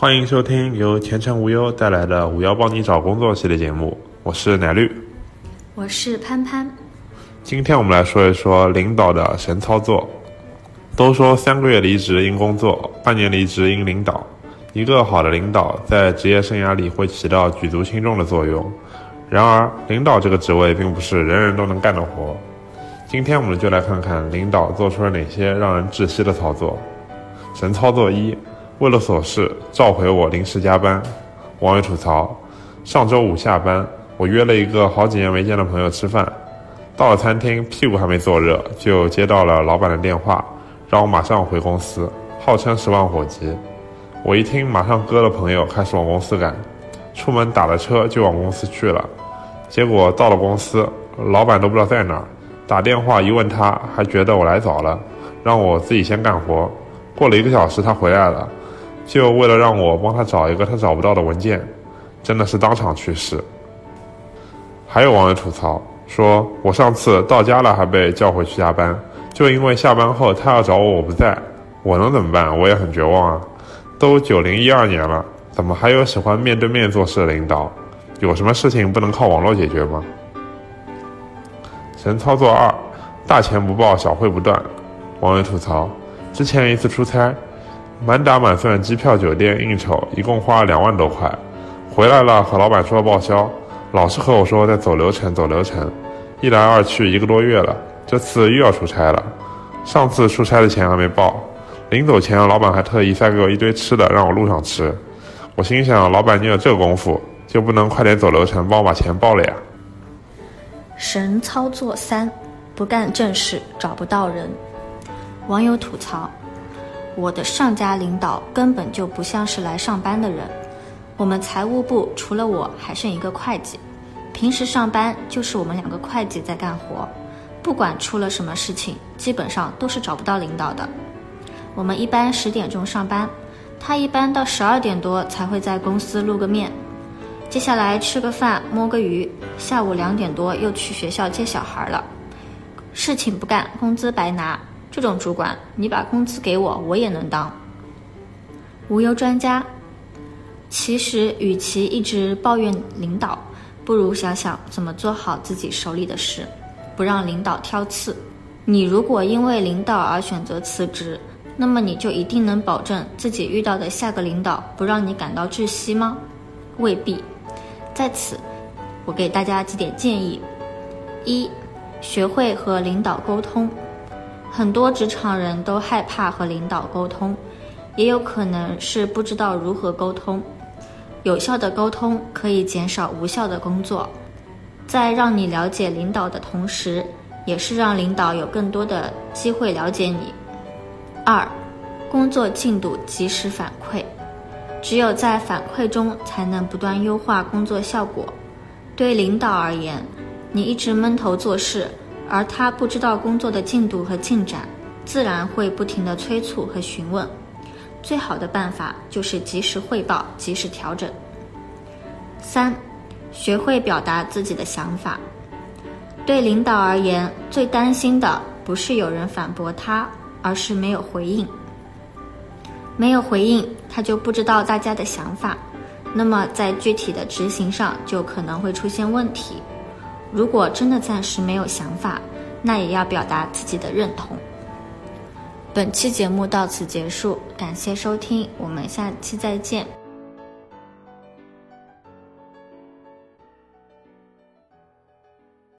欢迎收听由前程无忧带来的“五幺帮你找工作”系列节目，我是奶绿，我是潘潘。今天我们来说一说领导的神操作。都说三个月离职因工作，半年离职因领导。一个好的领导在职业生涯里会起到举足轻重的作用。然而，领导这个职位并不是人人都能干的活。今天我们就来看看领导做出了哪些让人窒息的操作。神操作一。为了琐事召回我临时加班，网友吐槽：上周五下班，我约了一个好几年没见的朋友吃饭，到了餐厅屁股还没坐热，就接到了老板的电话，让我马上回公司，号称十万火急。我一听，马上割了朋友，开始往公司赶。出门打了车就往公司去了，结果到了公司，老板都不知道在哪儿，打电话一问他，还觉得我来早了，让我自己先干活。过了一个小时，他回来了。就为了让我帮他找一个他找不到的文件，真的是当场去世。还有网友吐槽说：“我上次到家了还被叫回去加班，就因为下班后他要找我我不在，我能怎么办？我也很绝望啊！都九零一二年了，怎么还有喜欢面对面做事的领导？有什么事情不能靠网络解决吗？”神操作二：大钱不报，小惠不断。网友吐槽：之前一次出差。满打满算，机票、酒店、应酬，一共花了两万多块。回来了，和老板说报销，老是和我说在走流程，走流程。一来二去，一个多月了，这次又要出差了。上次出差的钱还没报，临走前，老板还特意塞给我一堆吃的，让我路上吃。我心想，老板你有这功夫，就不能快点走流程，帮我把钱报了呀？神操作三：不干正事，找不到人。网友吐槽。我的上家领导根本就不像是来上班的人。我们财务部除了我还剩一个会计，平时上班就是我们两个会计在干活。不管出了什么事情，基本上都是找不到领导的。我们一般十点钟上班，他一般到十二点多才会在公司露个面，接下来吃个饭摸个鱼，下午两点多又去学校接小孩了。事情不干，工资白拿。这种主管，你把工资给我，我也能当。无忧专家，其实与其一直抱怨领导，不如想想怎么做好自己手里的事，不让领导挑刺。你如果因为领导而选择辞职，那么你就一定能保证自己遇到的下个领导不让你感到窒息吗？未必。在此，我给大家几点建议：一，学会和领导沟通。很多职场人都害怕和领导沟通，也有可能是不知道如何沟通。有效的沟通可以减少无效的工作，在让你了解领导的同时，也是让领导有更多的机会了解你。二，工作进度及时反馈，只有在反馈中才能不断优化工作效果。对领导而言，你一直闷头做事。而他不知道工作的进度和进展，自然会不停地催促和询问。最好的办法就是及时汇报，及时调整。三，学会表达自己的想法。对领导而言，最担心的不是有人反驳他，而是没有回应。没有回应，他就不知道大家的想法，那么在具体的执行上就可能会出现问题。如果真的暂时没有想法，那也要表达自己的认同。本期节目到此结束，感谢收听，我们下期再见。